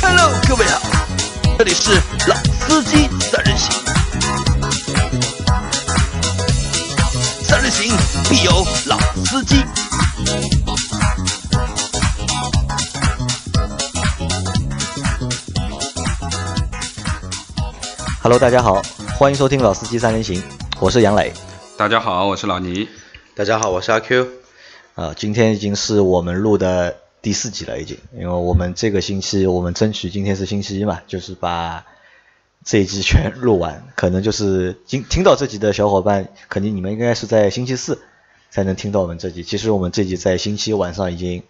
Hello，各位好，这里是老司机三人行，三人行必有老司机。Hello，大家好，欢迎收听老司机三人行，我是杨磊。大家好，我是老倪。大家好，我是阿 Q。啊，今天已经是我们录的第四集了，已经，因为我们这个星期我们争取今天是星期一嘛，就是把这一集全录完。可能就是今听到这集的小伙伴，肯定你们应该是在星期四才能听到我们这集。其实我们这集在星期晚上已经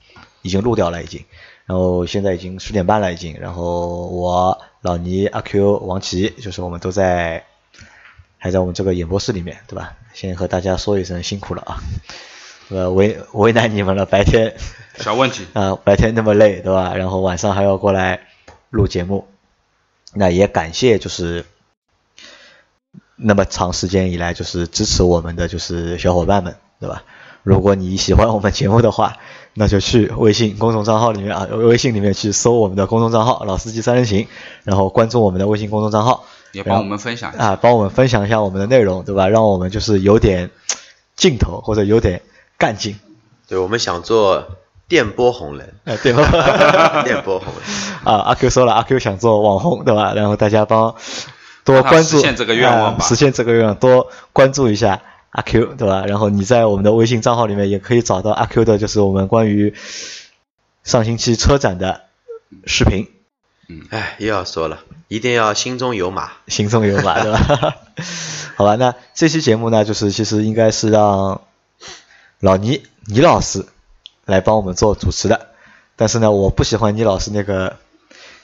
已经录掉了，已经。然后现在已经十点半了，已经。然后我老倪、阿 Q、王琦，就是我们都在还在我们这个演播室里面，对吧？先和大家说一声辛苦了啊。呃，为为难你们了，白天小问题 啊、白天那么累，对吧？然后晚上还要过来录节目，那也感谢就是那么长时间以来就是支持我们的就是小伙伴们，对吧？如果你喜欢我们节目的话，那就去微信公众账号里面啊，微信里面去搜我们的公众账号“老司机三人行”，然后关注我们的微信公众账号，也帮我们分享一下。啊，帮我们分享一下我们的内容，对吧？让我们就是有点劲头或者有点干劲。对，我们想做电波红人，哎，对吧？电波红人。啊，阿 Q 说了，阿 Q 想做网红，对吧？然后大家帮多关注，实现这个愿望吧啊实现这个愿望，多关注一下阿 Q，对吧？然后你在我们的微信账号里面也可以找到阿 Q 的，就是我们关于上星期车展的视频，嗯哎，又要说了，一定要心中有马。心中有马，对吧？好吧，那这期节目呢，就是其实应该是让老倪倪老师来帮我们做主持的，但是呢，我不喜欢倪老师那个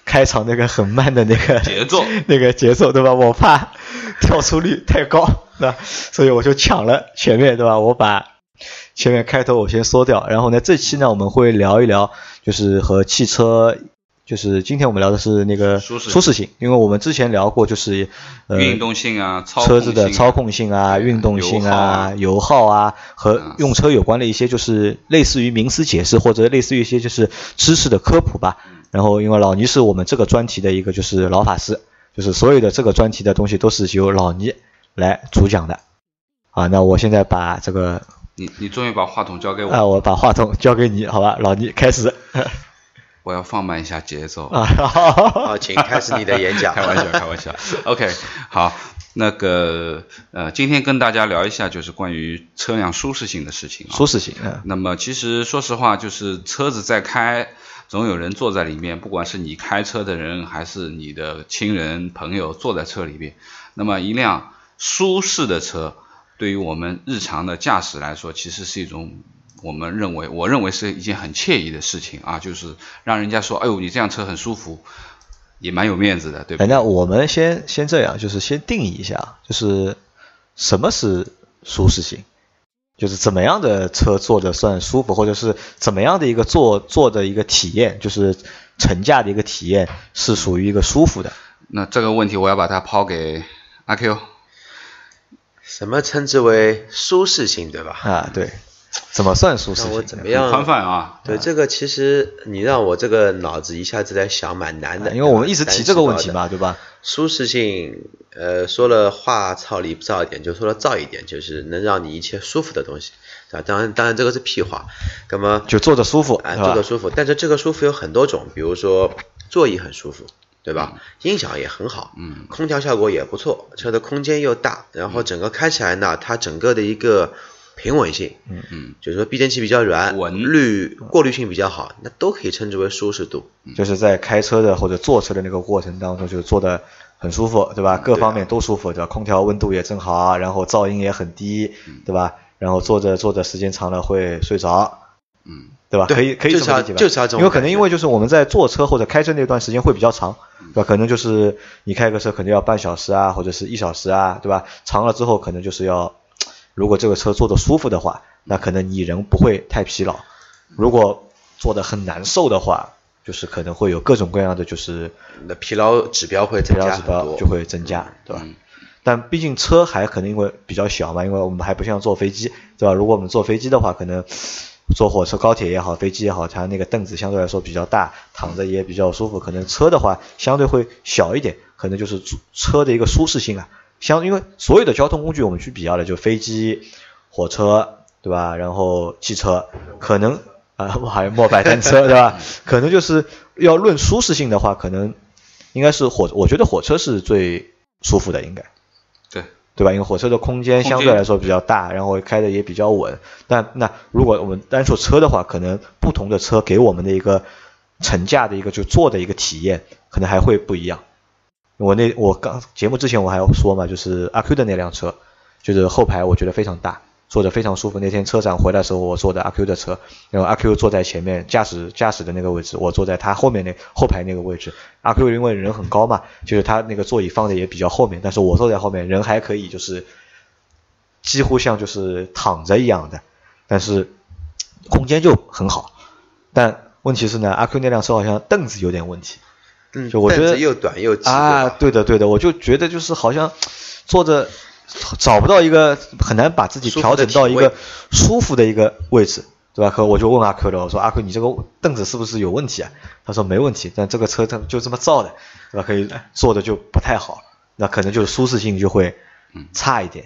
开场那个很慢的那个节奏 那个节奏，对吧？我怕跳出率太高，对吧？所以我就抢了前面，对吧？我把前面开头我先缩掉，然后呢，这期呢我们会聊一聊，就是和汽车，就是今天我们聊的是那个舒适性。舒适性，因为我们之前聊过就是呃运动性啊，操车子的操控性啊、运动性啊。油耗啊和嗯。用车有关的一些就是类似于名词解释或者类似于一些就是知识的科普吧。嗯。然后因为老倪是我们这个专题的一个就是老法师，就是所有的这个专题的东西都是由老倪来主讲的。啊，那我现在把这个你你终于把话筒交给我，啊，我把话筒交给你，好吧，老倪开始我要放慢一下节奏。啊。好，请开始你的演讲。开玩笑，开玩笑。OK，好，那个呃，今天跟大家聊一下就是关于车辆舒适性的事情啊。舒适性，嗯那么其实说实话，就是车子在开，总有人坐在里面，不管是你开车的人，还是你的亲人朋友坐在车里面。那么一辆舒适的车，对于我们日常的驾驶来说，其实是一种我们认为，我认为是一件很惬意的事情啊，就是让人家说，哎呦，你这辆车很舒服，也蛮有面子的，对吧哎，？那我们先先这样，就是先定义一下，就是什么是舒适性，就是怎么样的车坐着算舒服，或者是怎么样的一个坐坐的一个体验，就是乘驾的一个体验是属于一个舒服的。那这个问题我要把它抛给阿 Q。什么称之为舒适性，对吧？啊，对，怎么算舒适那我性？怎么样？宽泛啊，对这个，其实你让我这个脑子一下子在想，蛮难的。因为我们一直提这个问题。嘛，对吧？舒适性，呃，说了话糙理不糙一点，就说了糙一点，就是能让你一切舒服的东西，啊，当然，当然这个是屁话。那么，就坐着舒服，啊？坐着舒服，但是这个舒服有很多种，比如说座椅很舒服，对吧？音响也很好，嗯，空调效果也不错，车的空间又大，然后整个开起来呢，它整个的一个平稳性，嗯嗯，就是说避震器比较软，稳滤过滤性比较好，那都可以称之为舒适度。就是在开车的或者坐车的那个过程当中，就是坐的很舒服，对吧？各方面都舒服，对吧？空调温度也正好，然后噪音也很低，对吧？然后坐着坐着时间长了会睡着，嗯，对吧？可以可以就是要这么理解吧？就是这种因为可能因为就是我们在坐车或者开车那段时间会比较长，对吧？可能就是你开个车可能要半小时啊，或者是一小时啊，对吧？长了之后可能就是要，如果这个车坐的舒服的话，那可能你人不会太疲劳。如果坐的很难受的话，就是可能会有各种各样的就是你的疲劳指标会增劳指标加就会增加，对吧？嗯但毕竟车还可能因为比较小嘛，因为我们还不像坐飞机，对吧？如果我们坐飞机的话，可能坐火车、高铁也好，飞机也好，它那个凳子相对来说比较大，躺着也比较舒服。可能车的话相对会小一点，可能就是车的一个舒适性啊。相因为所有的交通工具我们去比较的，就飞机、火车，对吧？然后汽车，可能啊，还有摩拜单车，对吧？可能就是要论舒适性的话，可能应该是火，我觉得火车是最舒服的，应该。对。对吧？因为火车的空间相对来说比较大，然后开的也比较稳。但那如果我们单说车的话，可能不同的车给我们的一个乘驾的一个就坐的一个体验，可能还会不一样。我那我刚节目之前我还要说嘛，就是阿 Q 的那辆车，就是后排我觉得非常大。坐着非常舒服。那天车展回来的时候，我坐的阿 Q 的车，然后阿 Q 坐在前面驾驶驾驶的那个位置，我坐在他后面那后排那个位置。阿 Q 因为人很高嘛，就是他那个座椅放的也比较后面，但是我坐在后面，人还可以就是几乎像就是躺着一样的，但是空间就很好。但问题是呢，阿 Q 那辆车好像凳子有点问题，嗯，就我觉得又短又挤啊，对的对的，我就觉得就是好像坐着。找不到一个很难把自己调整到一个舒服的一个位置，对吧？可我就问阿 Q 了，我说阿 Q，你这个凳子是不是有问题啊？他说没问题，但这个车它就这么造的，对吧？可以坐的就不太好，那可能就是舒适性就会差一点，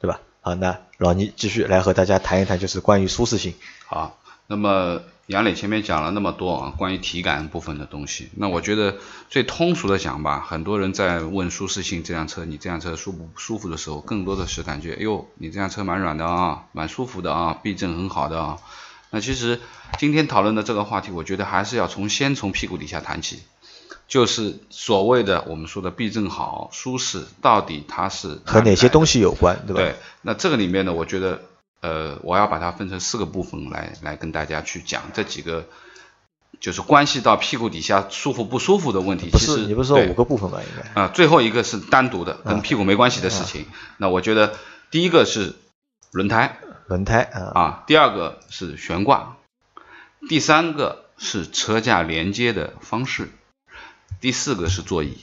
对吧？好，那老倪继续来和大家谈一谈，就是关于舒适性。好，那么。杨磊前面讲了那么多啊，关于体感部分的东西，那我觉得最通俗的讲吧，很多人在问舒适性，这辆车你这辆车舒不舒服的时候，更多的是感觉，哎呦，你这辆车蛮软的啊，蛮舒服的啊，避震很好的啊。那其实今天讨论的这个话题，我觉得还是要从先从屁股底下谈起，就是所谓的我们说的避震好、舒适，到底它是和哪些东西有关，对吧？对，那这个里面呢，我觉得。呃，我要把它分成四个部分来来跟大家去讲这几个，就是关系到屁股底下舒服不舒服的问题。不是，你不是说五个部分吗？应该啊，最后一个是单独的，跟屁股没关系的事情。那我觉得第一个是轮胎，轮胎啊，啊，第二个是悬挂，第三个是车架连接的方式，第四个是座椅。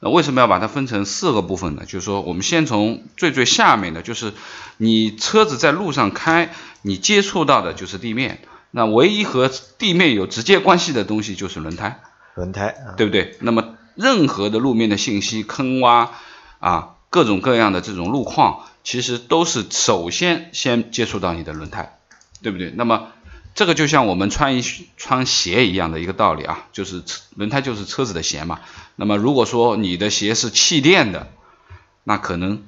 那为什么要把它分成四个部分呢？就是说，我们先从最最下面的，就是你车子在路上开，你接触到的就是地面。那唯一和地面有直接关系的东西就是轮胎，轮胎，对不对？那么任何的路面的信息，坑洼啊，各种各样的这种路况，其实都是首先先接触到你的轮胎，对不对？那么这个就像我们穿一穿鞋一样的一个道理啊，就是轮胎就是车子的鞋嘛。那么如果说你的鞋是气垫的，那可能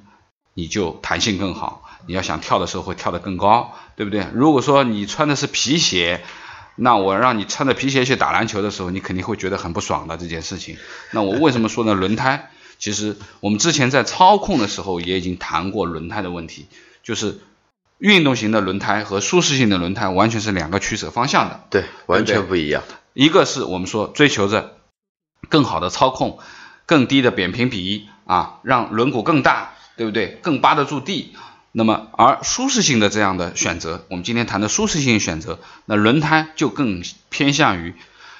你就弹性更好，你要想跳的时候会跳得更高，对不对？如果说你穿的是皮鞋，那我让你穿着皮鞋去打篮球的时候，你肯定会觉得很不爽的这件事情。那我为什么说呢？轮胎其实我们之前在操控的时候也已经谈过轮胎的问题，就是。运动型的轮胎和舒适性的轮胎完全是两个取舍方向的，对，完全不一样。一个是我们说追求着更好的操控，更低的扁平比啊，让轮毂更大，对不对？更扒得住地。那么而舒适性的这样的选择，我们今天谈的舒适性选择，那轮胎就更偏向于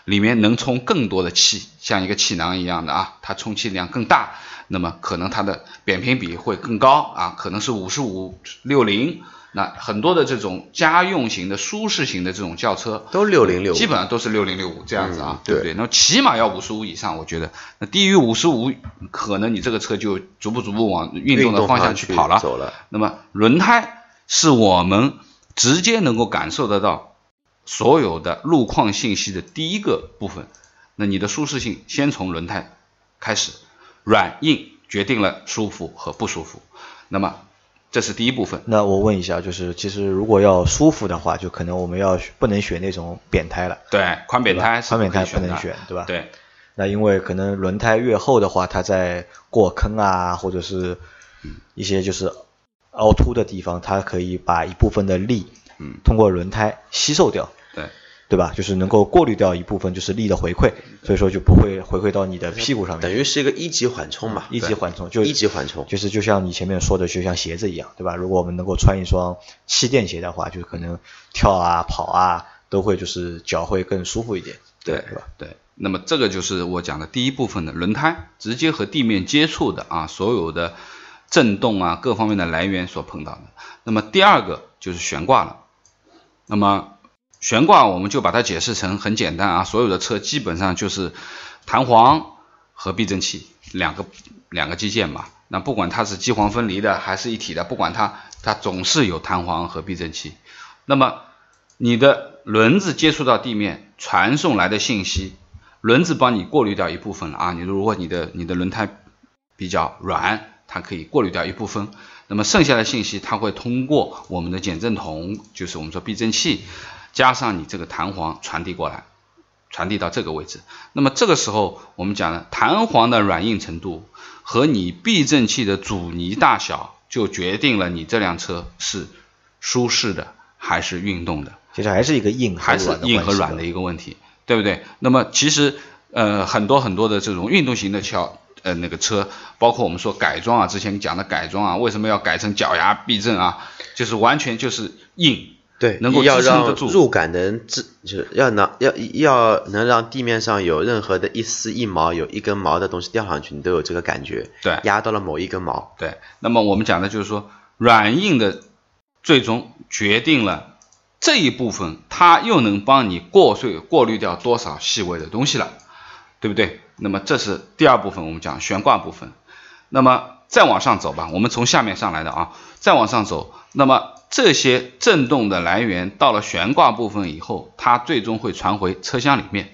里面能充更多的气，像一个气囊一样的啊，它充气量更大，那么可能它的扁平比会更高啊，可能是五十五六零。那很多的这种家用型的舒适型的这种轿车都六零六，基本上都是六零六五这样子啊，对不对？那起码要五十五以上，我觉得。那低于五十五，可能你这个车就逐步逐步往运动的方向去跑了。走了。那么轮胎是我们直接能够感受得到所有的路况信息的第一个部分。那你的舒适性先从轮胎开始，软硬决定了舒服和不舒服。那么。这是第一部分。那我问一下，就是其实如果要舒服的话，就可能我们要不能选那种扁胎了。对，宽扁胎，宽扁胎不能选，对吧？对。那因为可能轮胎越厚的话，它在过坑啊，或者是一些就是凹凸的地方，它可以把一部分的力，嗯，通过轮胎吸收掉。对吧？就是能够过滤掉一部分就是力的回馈，所以说就不会回馈到你的屁股上面。等于是一个一级缓冲嘛，一级缓冲就一级缓冲，就是就像你前面说的，就像鞋子一样，对吧？如果我们能够穿一双气垫鞋的话，就可能跳啊跑啊都会就是脚会更舒服一点，对吧？对。那么这个就是我讲的第一部分的轮胎直接和地面接触的啊，所有的震动啊各方面的来源所碰到的。那么第二个就是悬挂了。那么悬挂我们就把它解释成很简单啊，所有的车基本上就是弹簧和避震器两个两个机件嘛。那不管它是机簧分离的还是一体的，不管它它总是有弹簧和避震器。那么你的轮子接触到地面传送来的信息，轮子帮你过滤掉一部分了啊。你如果你的你的轮胎比较软，它可以过滤掉一部分。那么剩下的信息，它会通过我们的减震筒，就是我们说避震器。加上你这个弹簧传递过来，传递到这个位置，那么这个时候我们讲了弹簧的软硬程度和你避震器的阻尼大小，就决定了你这辆车是舒适的还是运动的。其实还是一个硬还是硬和软的一个问题，对不对？那么其实呃很多很多的这种运动型的桥呃那个车，包括我们说改装啊，之前讲的改装啊，为什么要改成脚牙避震啊？就是完全就是硬。对，能够要让得住入感能支，就是要能要要能让地面上有任何的一丝一毛，有一根毛的东西掉上去，你都有这个感觉。对，压到了某一根毛。对，那么我们讲的就是说，软硬的最终决定了这一部分，它又能帮你过碎过滤掉多少细微的东西了，对不对？那么这是第二部分，我们讲悬挂部分。那么再往上走吧，我们从下面上来的啊，再往上走，那么。这些振动的来源到了悬挂部分以后，它最终会传回车厢里面。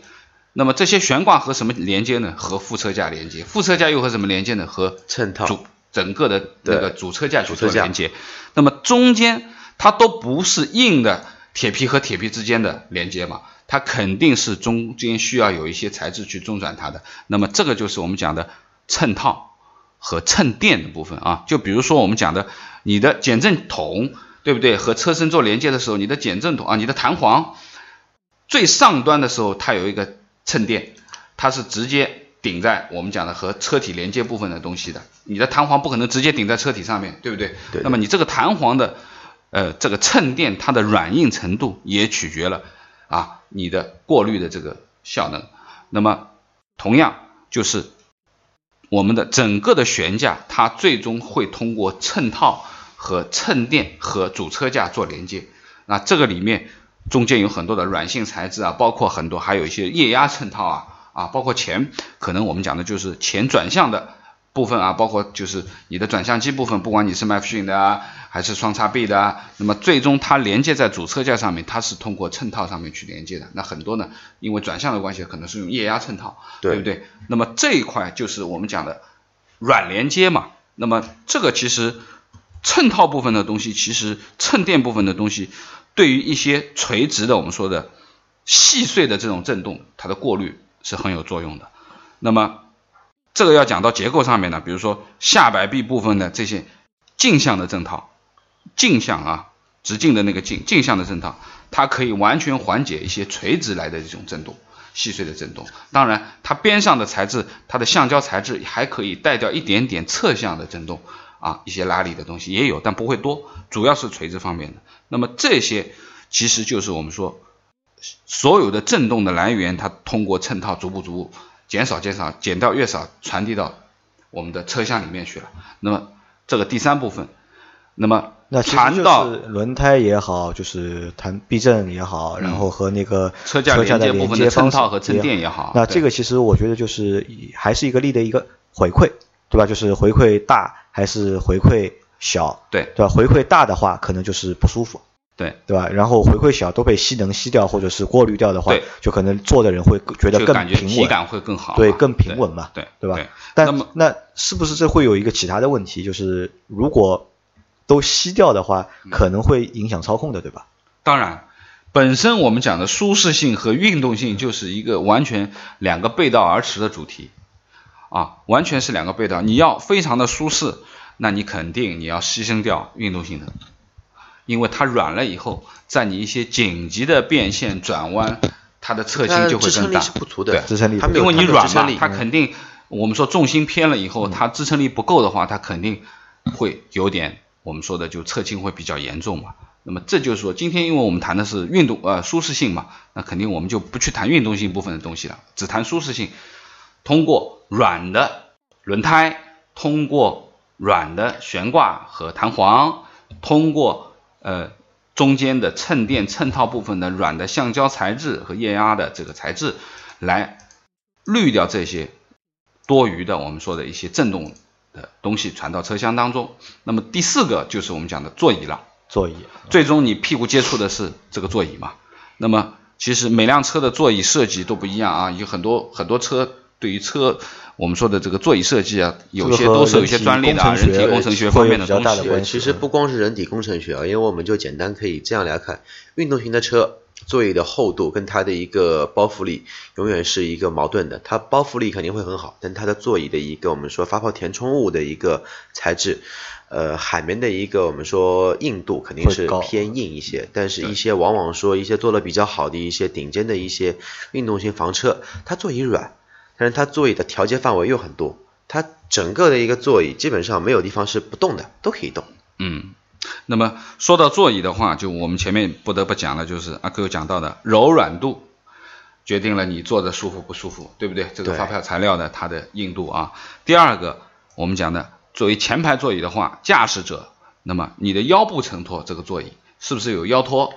那么这些悬挂和什么连接呢？和副车架连接。副车架又和什么连接呢？和衬套主整个的那个主车架去做连接。那么中间它都不是硬的铁皮和铁皮之间的连接嘛？它肯定是中间需要有一些材质去中转它的。那么这个就是我们讲的衬套和衬垫的部分啊。就比如说我们讲的你的减震筒。对不对？和车身做连接的时候，你的减震筒啊，你的弹簧最上端的时候，它有一个衬垫，它是直接顶在我们讲的和车体连接部分的东西的。你的弹簧不可能直接顶在车体上面对不对？对。那么你这个弹簧的呃这个衬垫，它的软硬程度也取决了啊你的过滤的这个效能。那么同样就是我们的整个的悬架，它最终会通过衬套。和衬垫和主车架做连接，那这个里面中间有很多的软性材质啊，包括很多还有一些液压衬套啊啊，包括前可能我们讲的就是前转向的部分啊，包括就是你的转向机部分，不管你是麦弗逊的啊还是双叉臂的啊，那么最终它连接在主车架上面，它是通过衬套上面去连接的。那很多呢，因为转向的关系，可能是用液压衬套，对不对？那么这一块就是我们讲的软连接嘛。那么这个其实。衬套部分的东西，其实衬垫部分的东西，对于一些垂直的我们说的细碎的这种振动，它的过滤是很有作用的。那么这个要讲到结构上面呢，比如说下摆臂部分的这些镜像的振套，镜像啊，直径的那个镜镜像的振套，它可以完全缓解一些垂直来的这种振动，细碎的振动。当然，它边上的材质，它的橡胶材质还可以带掉一点点侧向的振动。啊，一些拉力的东西也有，但不会多，主要是垂直方面的。那么这些其实就是我们说所有的振动的来源，它通过衬套逐步逐步减少减少，减到越少，传递到我们的车厢里面去了。那么这个第三部分，那么那谈到轮胎也好，就是谈避震也好，然后和那个车架连接部分的衬套和衬垫也好，那这个其实我觉得就是还是一个力的一个回馈。对吧？就是回馈大还是回馈小？对，对吧？回馈大的话，可能就是不舒服。对，对吧？然后回馈小都被吸能吸掉或者是过滤掉的话，就可能坐的人会觉得更平稳，体感会更好。对，更平稳嘛。对，对吧？但那是不是这会有一个其他的问题？就是如果都吸掉的话，可能会影响操控的，对吧？当然，本身我们讲的舒适性和运动性就是一个完全两个背道而驰的主题。啊，完全是两个背道。你要非常的舒适，那你肯定你要牺牲掉运动性能，因为它软了以后，在你一些紧急的变线转弯，它的侧倾就会更大。支撑力是不足的，支撑力，因为你软嘛，它肯定我们说重心偏了以后，它支撑力不够的话，它肯定会有点我们说的就侧倾会比较严重嘛。那么这就是说，今天因为我们谈的是运动呃舒适性嘛，那肯定我们就不去谈运动性部分的东西了，只谈舒适性。通过软的轮胎，通过软的悬挂和弹簧，通过呃中间的衬垫衬套部分的软的橡胶材质和液压的这个材质，来滤掉这些多余的我们说的一些震动的东西传到车厢当中。那么第四个就是我们讲的座椅了。座椅，最终你屁股接触的是这个座椅嘛？那么其实每辆车的座椅设计都不一样啊，有很多很多车对于车我们说的这个座椅设计啊，有些都是有一些专利的啊，人体工程学方面的东西。其实不光是人体工程学啊，因为我们就简单可以这样来看，运动型的车座椅的厚度跟它的一个包覆力永远是一个矛盾的，它包覆力肯定会很好，但它的座椅的一个我们说发泡填充物的一个材质。呃，海绵的一个我们说硬度肯定是偏硬一些，但是一些往往说一些做的比较好的一些顶尖的一些运动型房车，它座椅软，但是它座椅的调节范围又很多，它整个的一个座椅基本上没有地方是不动的，都可以动。嗯，那么说到座椅的话，就我们前面不得不讲了就是阿 Q 讲到的柔软度，决定了你坐着舒服不舒服，对不对？这个发票材料的它的硬度啊。第二个，我们讲的。作为前排座椅的话，驾驶者，那么你的腰部承托这个座椅是不是有腰托，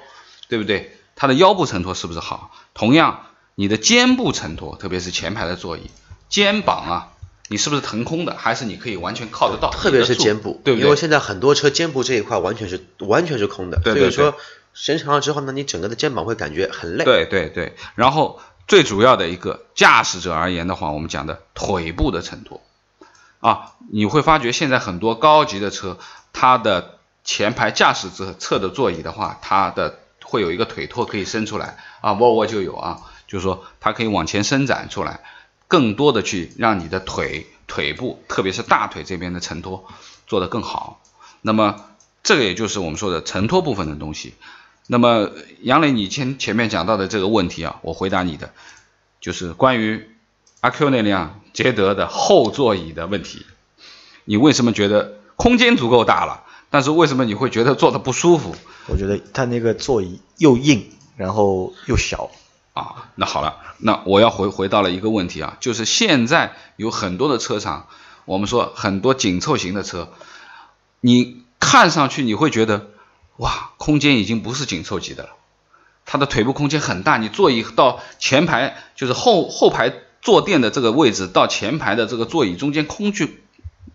对不对？它的腰部承托是不是好？同样，你的肩部承托，特别是前排的座椅，肩膀啊，你是不是腾空的，还是你可以完全靠得到？特别是肩部，对不对？因为现在很多车肩部这一块完全是完全是空的，所以说时间长了之后呢，你整个的肩膀会感觉很累。对对对，然后最主要的一个驾驶者而言的话，我们讲的腿部的承托。啊，你会发觉现在很多高级的车，它的前排驾驶者侧的座椅的话，它的会有一个腿托可以伸出来啊，沃尔沃就有啊，就是说它可以往前伸展出来，更多的去让你的腿腿部，特别是大腿这边的承托做得更好。那么这个也就是我们说的承托部分的东西。那么杨磊，你前前面讲到的这个问题啊，我回答你的，就是关于。阿 Q 那辆捷德的后座椅的问题，你为什么觉得空间足够大了，但是为什么你会觉得坐的不舒服？我觉得它那个座椅又硬，然后又小啊。那好了，那我要回回到了一个问题啊，就是现在有很多的车厂，我们说很多紧凑型的车，你看上去你会觉得哇，空间已经不是紧凑级的了，它的腿部空间很大，你座椅到前排就是后后排。坐垫的这个位置到前排的这个座椅中间空距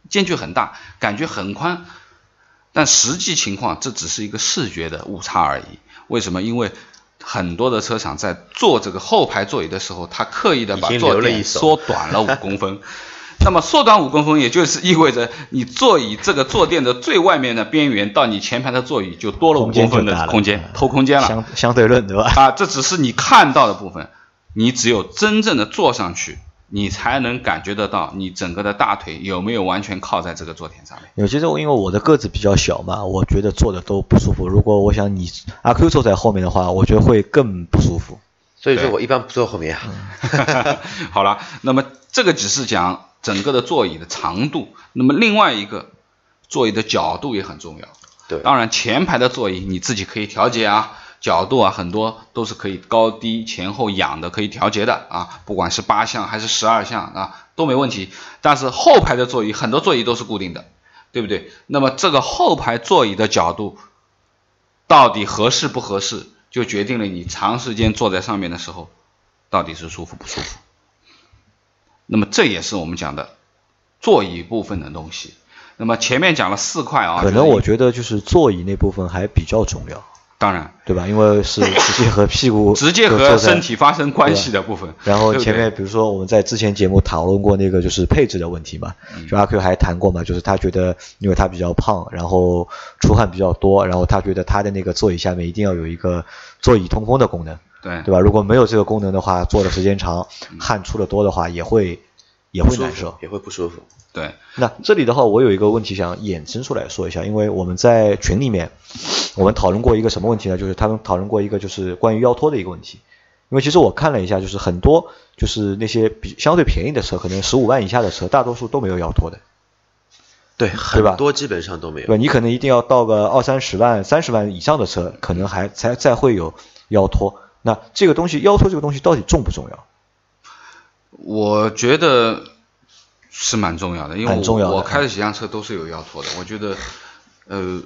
间距很大，感觉很宽，但实际情况这只是一个视觉的误差而已。为什么？因为很多的车厂在做这个后排座椅的时候，他刻意的把坐垫缩短了五公分。那么缩短五公分，也就是意味着你座椅这个坐垫的最外面的边缘到你前排的座椅就多了五公分的空间，偷空间了。相相对论对吧？啊，这只是你看到的部分。你只有真正的坐上去，你才能感觉得到你整个的大腿有没有完全靠在这个坐垫上面。有其实我因为我的个子比较小嘛，我觉得坐的都不舒服。如果我想你阿 Q 坐在后面的话，我觉得会更不舒服。所以说我一般不坐后面。好了，那么这个只是讲整个的座椅的长度，那么另外一个座椅的角度也很重要。对，当然前排的座椅你自己可以调节啊。角度啊，很多都是可以高低前后仰的，可以调节的啊，不管是八项还是十二项啊，都没问题。但是后排的座椅，很多座椅都是固定的，对不对？那么这个后排座椅的角度到底合适不合适，就决定了你长时间坐在上面的时候到底是舒服不舒服。那么这也是我们讲的座椅部分的东西。那么前面讲了四块啊，可能我觉得就是座椅那部分还比较重要。当然，对吧？因为是 直接和屁股 直接和身体发生关系的部分。然后前面比如说我们在之前节目讨论过那个就是配置的问题嘛，就阿 Q 还谈过嘛，就是他觉得因为他比较胖，然后出汗比较多，然后他觉得他的那个座椅下面一定要有一个座椅通风的功能，对对吧？如果没有这个功能的话，坐的时间长，汗出的多的话，也会也会难受，也会不舒服。对，那这里的话，我有一个问题想衍生出来说一下，因为我们在群里面，我们讨论过一个什么问题呢？就是他们讨论过一个就是关于腰托的一个问题。因为其实我看了一下，就是很多就是那些比相对便宜的车，可能十五万以下的车，大多数都没有腰托的。对，对吧？多基本上都没有。对，你可能一定要到个二三十万、三十万以上的车，可能还才再会有腰托。那这个东西，腰托这个东西到底重不重要？我觉得。是蛮重要的，因为我我开的几辆车都是有腰托的。我觉得，呃，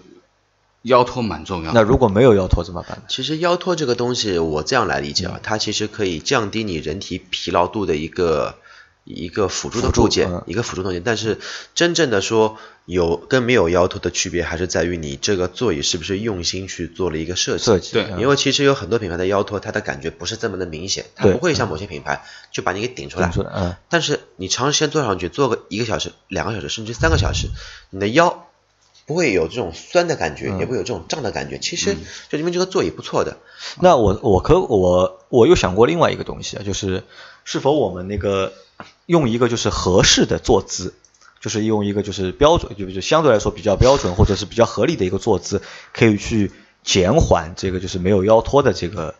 腰托蛮重要的。那如果没有腰托怎么办呢？其实腰托这个东西，我这样来理解嗯啊，它其实可以降低你人体疲劳度的一个一个辅助的部件，嗯一个辅助东西。但是真正的说有跟没有腰托的区别，还是在于你这个座椅是不是用心去做了一个设计。设计对嗯因为其实有很多品牌的腰托，它的感觉不是这么的明显，它不会像某些品牌就把你给顶出来顶。出来，嗯，但是你长时间坐上去，坐个一个小时、两个小时，甚至三个小时，你的腰不会有这种酸的感觉，嗯。也不会有这种胀的感觉。其实就因为这个座椅不错的，那我我可我我又想过另外一个东西啊，就是是否我们那个用一个就是合适的坐姿，就是用一个就是标准，就就相对来说比较标准或者是比较合理的一个坐姿，可以去减缓这个就是没有腰托的这个，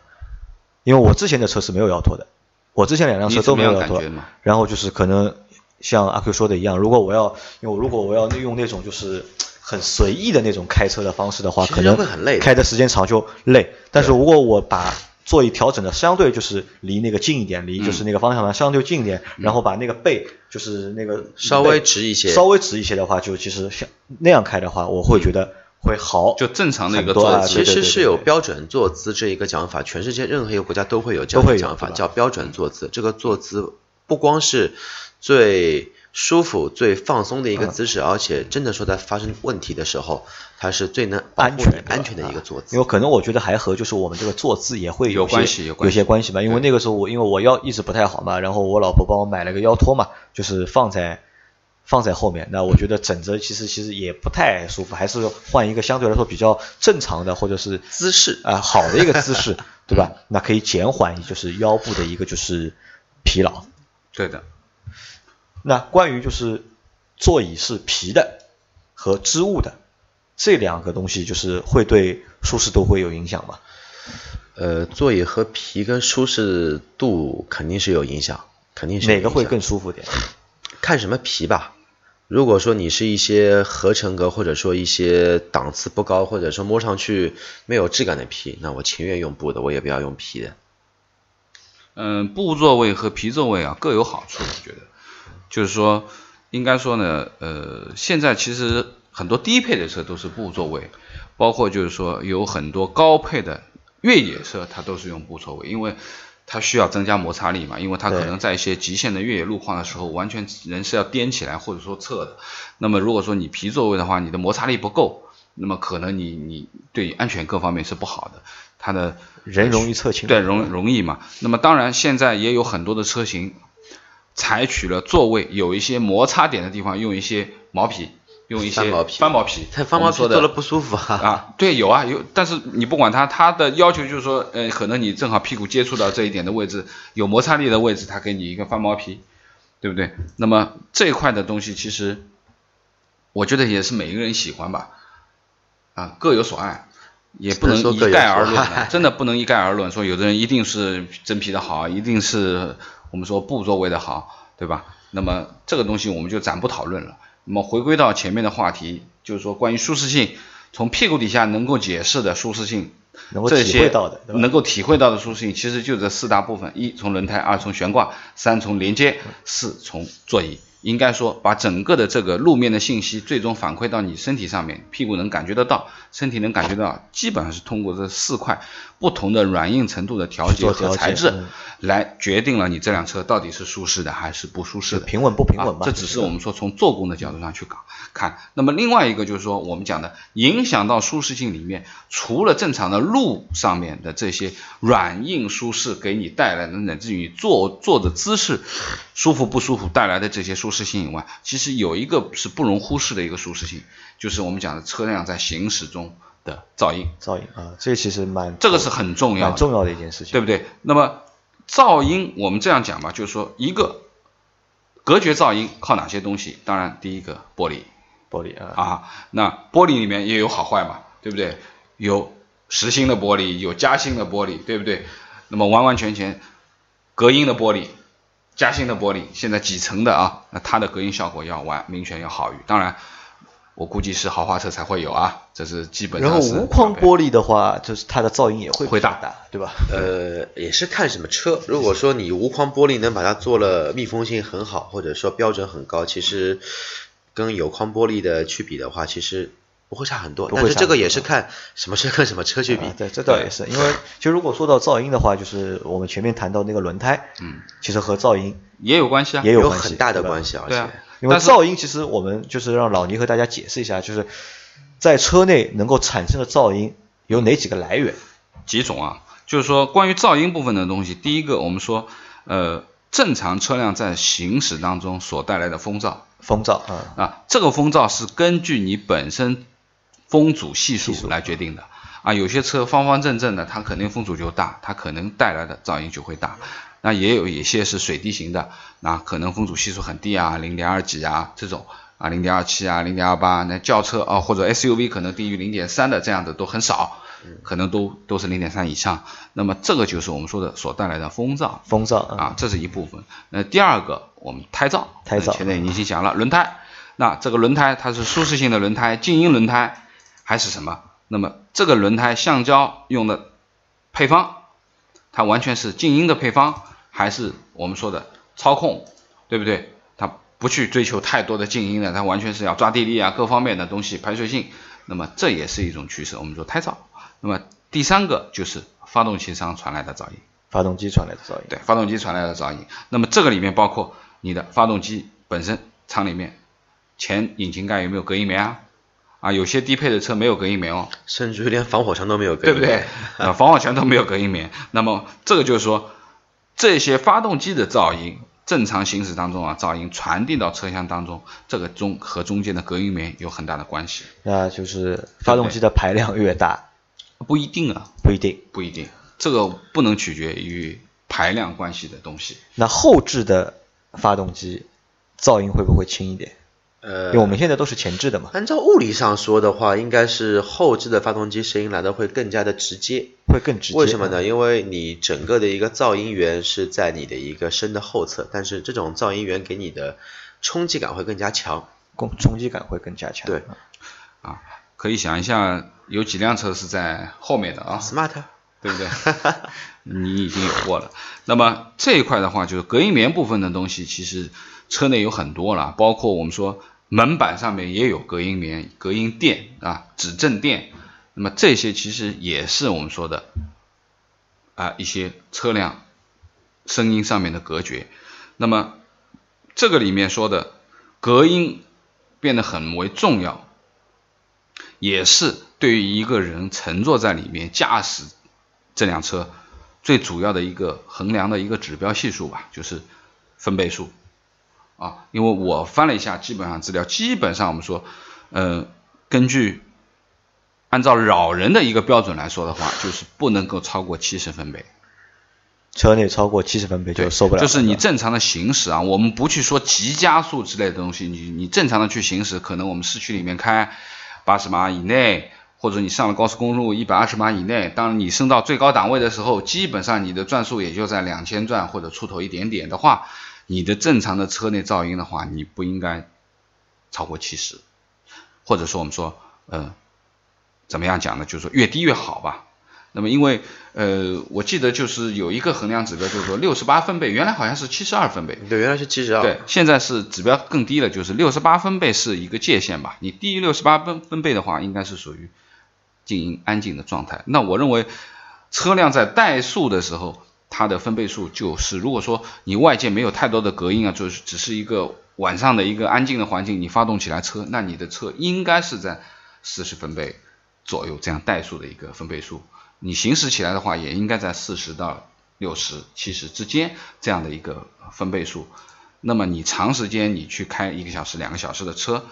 因为我之前的车是没有腰托的，我之前两辆车都没有腰托然后就是可能像阿 Q 说的一样，如果我要，因为我如果我要用那种就是很随意的那种开车的方式的话，可能会很累开的时间长就累。但是如果我把座椅调整的相对就是离那个近一点，离就是那个方向盘相对近一点，然后把那个背就是那个稍微直一些。稍微直一些的话，就其实像那样开的话，我会觉得会好，就正常的一个坐姿其实是有标准坐姿这一个讲法，全世界任何一个国家都会有这都会有样的讲法，叫标准坐姿。这个坐姿不光是最舒服、最放松的一个嗯姿势，而且真的说在发生问题的时候，它是最能安全安全的一个坐姿。因为可能我觉得还和就是我们这个坐姿也会有关系有些关系吧。因为那个时候我因为我腰一直不太好嘛，然后我老婆帮我买了个腰托嘛，就是放在放在后面。那我觉得枕着其实其实也不太舒服，还是换一个相对来说比较正常的或者是姿势啊、好的一个姿势，对吧？那可以减缓就是腰部的一个就是疲劳。对的，那关于就是座椅是皮的和织物的这两个东西，就是会对舒适度会有影响吗？呃，座椅和皮跟舒适度肯定是有影响，肯定是哪个会更舒服点？看什么皮吧。如果说你是一些合成革，或者说一些档次不高，或者说摸上去没有质感的皮，那我情愿用布的，我也不要用皮的。嗯，布座位和皮座位啊各有好处，我觉得，就是说，应该说呢，呃，现在其实很多低配的车都是布座位，包括就是说有很多高配的越野车，它都是用布座位，因为它需要增加摩擦力嘛，因为它可能在一些极限的越野路况的时候，完全人是要颠起来或者说侧的。那么如果说你皮座位的话，你的摩擦力不够，那么可能你你对安全各方面是不好的，它的人容易侧倾。对，容容易嘛。那么当然，现在也有很多的车型采取了座位有一些摩擦点的地方，用一些毛皮，用一些翻毛皮翻毛皮，但翻毛我们说的皮做了不舒服啊。啊，对，有啊，有，但是你不管它，它的要求就是说，呃，可能你正好屁股接触到这一点的位置，有摩擦力的位置，它给你一个翻毛皮，对不对？那么这一块的东西，其实我觉得也是每一个人喜欢吧，啊，各有所爱，也不能一概而论真的不能一概而论，说有的人一定是真皮的好，一定是我们说布座位的好，对吧？那么这个东西我们就暂不讨论了。那么回归到前面的话题，就是说关于舒适性，从屁股底下能够解释的舒适性，能够体会到的，能够体会到的舒适性，其实就这四大部分：一从轮胎，二从悬挂，三从连接，四从座椅。应该说，把整个的这个路面的信息最终反馈到你身体上面，屁股能感觉得到，身体能感觉到，基本上是通过这四块不同的软硬程度的调节和材质嗯，来决定了你这辆车到底是舒适的还是不舒适的。平稳不平稳啊？这只是我们说从做工的角度上去搞看。那么另外一个就是说，我们讲的影响到舒适性里面，除了正常的路上面的这些软硬舒适给你带来的，乃至于坐坐的姿势舒服不舒服带来的这些舒适性以外，其实有一个是不容忽视的一个舒适性，就是我们讲的车辆在行驶中的噪音，噪音啊，这其实蛮这个是很重要重要的一件事情，对不对？那么噪音，我们这样讲吧，就是说一个隔绝噪音靠哪些东西？当然，第一个玻璃玻璃啊，啊，那玻璃里面也有好坏嘛，对不对？有实心的玻璃，有夹心的玻璃，对不对？那么完完全全隔音的玻璃。夹心的玻璃，现在几层的啊？那它的隔音效果要完明显要好于，当然，我估计是豪华车才会有啊，这是基本然后上无框玻璃的话，就是它的噪音也会会大大，对吧？呃，也是看什么车。如果说你无框玻璃能把它做了密封性很好，或者说标准很高，其实跟有框玻璃的去比的话，其实不会差很多，但是这个也是看什么车跟什么车去比。啊对，这倒也是，因为其实如果说到噪音的话，就是我们前面谈到那个轮胎，嗯，其实和噪音也有关系啊，也有很大的关系，啊且。因为但噪音其实我们就是让老倪和大家解释一下，就是在车内能够产生的噪音有哪几个来源？几种啊，就是说关于噪音部分的东西，第一个我们说，呃，正常车辆在行驶当中所带来的风噪。风噪啊，啊，这个风噪是根据你本身风阻系数来决定的啊。有些车方方正正的，它肯定风阻就大，它可能带来的噪音就会大。那也有一些是水滴型的，那可能风阻系数很低啊，零点二几啊这种啊，零点二七啊，零点二八。那轿车啊或者 SUV 可能低于零点三的这样的都很少，可能都都是零点三以上。那么这个就是我们说的所带来的风噪。风噪啊，这是一部分。那第二个，我们胎噪，胎噪呃前面已经讲了，轮胎。那这个轮胎它是舒适性的轮胎、静音轮胎还是什么？那么这个轮胎橡胶用的配方，它完全是静音的配方，还是我们说的操控，对不对？它不去追求太多的静音的，它完全是要抓地力啊，各方面的东西，排水性。那么这也是一种趋势，我们说胎噪。那么第三个就是发动机上传来的噪音。发动机传来的噪音。对，发动机传来的噪音。那么这个里面包括你的发动机本身舱里面前引擎盖有没有隔音棉啊？啊，有些低配的车没有隔音棉哦，甚至于连防火墙都没有，对不对？啊，防火墙都没有隔音棉。那么这个就是说，这些发动机的噪音，正常行驶当中啊，噪音传递到车厢当中，这个中和中间的隔音棉有很大的关系。那就是发动机的排量越大，不一定啊，不一定。不一定，这个不能取决于排量关系的东西。那后置的发动机噪音会不会轻一点？呃因为我们现在都是前置的嘛，按照物理上说的话，应该是后置的发动机声音来的会更加的直接。会更直接。为什么呢？因为你整个的一个噪音源是在你的一个声的后侧，但是这种噪音源给你的冲击感会更加强。冲冲击感会更加强。对啊，可以想一下，有几辆车是在后面的啊？Smart 对不对？你已经有货了。那么这一块的话，就是隔音棉部分的东西，其实车内有很多了，包括我们说门板上面也有隔音棉、隔音垫啊、止震垫。那么这些其实也是我们说的啊一些车辆声音上面的隔绝。那么这个里面说的隔音变得很为重要，也是对于一个人乘坐在里面驾驶这辆车最主要的一个衡量的一个指标系数吧，就是分贝数啊。因为我翻了一下基本上资料，基本上我们说，呃，根据按照老人的一个标准来说的话，就是不能够超过七十分贝。车内超过七十分贝就受不了了。就是你正常的行驶啊，我们不去说急加速之类的东西，你你正常的去行驶，可能我们市区里面开八十码以内，或者你上了高速公路一百二十码以内，当你升到最高档位的时候，基本上你的转速也就在两千转或者出头一点点的话，你的正常的车内噪音的话，你不应该超过七十，或者说我们说，呃，怎么样讲呢？就是说越低越好吧。那么因为呃，我记得就是有一个衡量指标，就是说六十八分贝，原来好像是七十二分贝，对，原来是七十二。对，现在是指标更低了，就是六十八分贝是一个界限吧。你低于六十八分分贝的话，应该是属于静音安静的状态。那我认为车辆在怠速的时候，它的分贝数就是，如果说你外界没有太多的隔音啊，就是只是一个晚上的一个安静的环境，你发动起来车，那你的车应该是在四十分贝左右这样怠速的一个分贝数。你行驶起来的话，也应该在四十到六十、七十之间这样的一个分贝数。那么你长时间你去开一个小时、两个小时的车，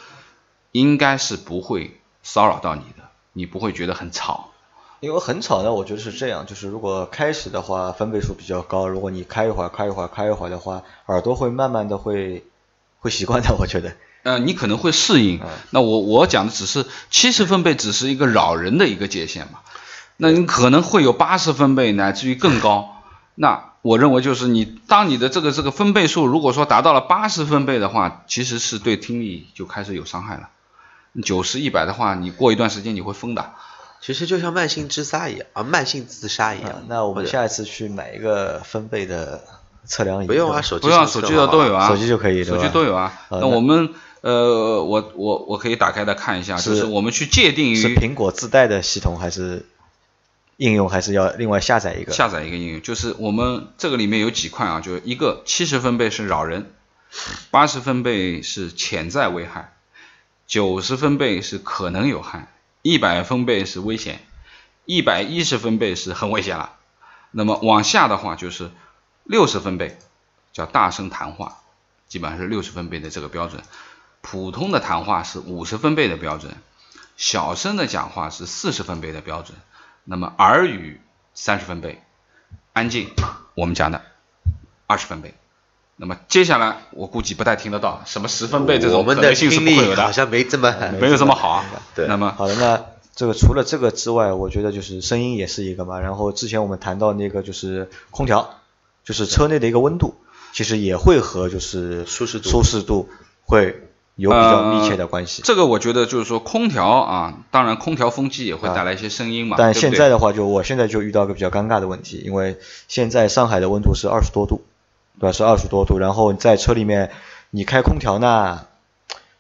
应该是不会骚扰到你的，你不会觉得很吵。因为很吵呢，我觉得是这样，就是如果开始的话分贝数比较高，如果你开一会儿、开一会儿、开一会儿的话，耳朵会慢慢的会会习惯的，我觉得。呃，你可能会适应。那我我讲的只是七十分贝，只是一个扰人的一个界限嘛。那你可能会有八十分贝，乃至于更高。那我认为就是你当你的这个这个分贝数如果说达到了八十分贝的话，其实是对听力就开始有伤害了。九十一百的话，你过一段时间你会疯的。其实就像慢性自杀一样啊，慢性自杀一样。啊那我们下一次去买一个分贝的测量仪。不用啊，手机不用啊，手机的都有啊，手机就可以对吧手机都有啊。啊那那我们呃，我我我可以打开来看一下，就是我们去界定于是苹果自带的系统还是应用，还是要另外下载一个？下载一个应用，就是我们这个里面有几块啊，就是一个七十分贝是扰人，八十分贝是潜在危害，九十分贝是可能有害，一百分贝是危险，一百一十分贝是很危险了。那么往下的话就是六十分贝，叫大声谈话，基本上是六十分贝的这个标准。普通的谈话是五十分贝的标准，小声的讲话是四十分贝的标准，那么耳语三十分贝，安静我们讲的二十分贝，那么接下来我估计不太听得到，什么十分贝这种可能性是不会有的，好像没这么 没有这么好啊。对，那么好的，那这个除了这个之外，我觉得就是声音也是一个嘛。然后之前我们谈到那个就是空调，就是车内的一个温度，其实也会和就是舒适度舒适度会。有比较密切的关系。这个我觉得就是说，空调啊，当然空调风机也会带来一些声音嘛。但现在的话，就我现在就遇到个比较尴尬的问题，因为现在上海的温度是二十多度，对吧？是二十多度，然后在车里面你开空调呢，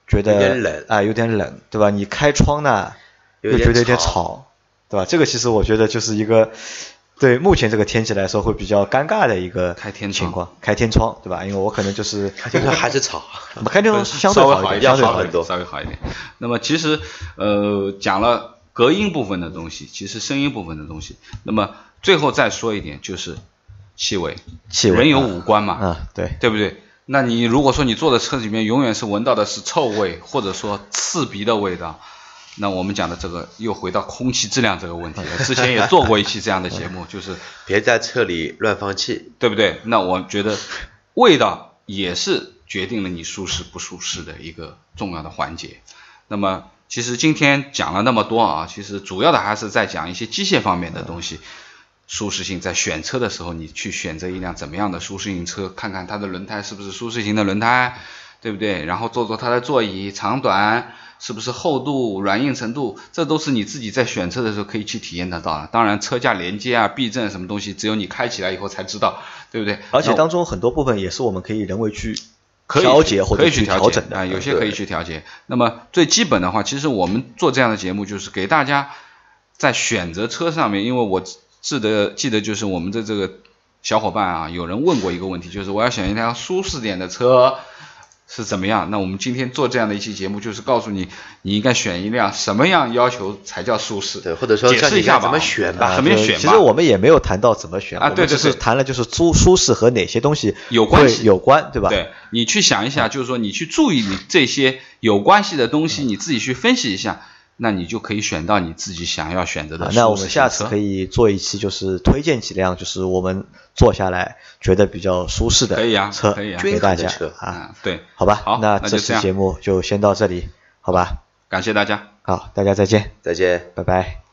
觉得有点冷啊，有点冷，对吧？你开窗呢，又觉得有点吵，对吧？这个其实我觉得就是一个。对目前这个天气来说，会比较尴尬的一个开天情况，开天窗，对吧？因为我可能就是开天窗还是吵，开天窗 相对好一点，相对好很多，稍微好一点。那么其实呃讲了隔音部分的东西，其实声音部分的东西，那么最后再说一点就是气味，气味，人有五官嘛，啊对，对不对？那你如果说你坐在车里面，永远是闻到的是臭味，或者说刺鼻的味道。那我们讲的这个又回到空气质量这个问题了。之前也做过一期这样的节目，就是别在车里乱放气，对不对？那我觉得味道也是决定了你舒适不舒适的一个重要的环节。那么其实今天讲了那么多啊，其实主要的还是在讲一些机械方面的东西，舒适性在选车的时候，你去选择一辆怎么样的舒适性车，看看它的轮胎是不是舒适型的轮胎，对不对？然后坐坐它的座椅长短。是不是厚度、软硬程度，这都是你自己在选车的时候可以去体验得到的。当然，车架连接啊、避震什么东西，只有你开起来以后才知道，对不对？而且当中很多部分也是我们可以人为去调节或者去调整的啊，有些可以去调节。那么最基本的话，其实我们做这样的节目，就是给大家在选择车上面，因为我记得记得就是我们的这个小伙伴啊，有人问过一个问题，就是我要选一辆舒适点的车。是怎么样？那我们今天做这样的一期节目，就是告诉你，你应该选一辆什么样要求才叫舒适？对，或者说解释一下吧，怎么选吧？怎么选吧？其实我们也没有谈到怎么选啊，对对对，谈了就是舒舒适和哪些东西有关系，有关，对吧？对，你去想一下，就是说你去注意你这些有关系的东西，你自己去分析一下。那你就可以选到你自己想要选择的。那我们下次可以做一期，就是推荐几辆，就是我们坐下来觉得比较舒适的车，可以啊，给大家啊。对，好吧，好，那这期节目就先到这里，好吧？感谢大家，好，大家再见，再见，拜拜。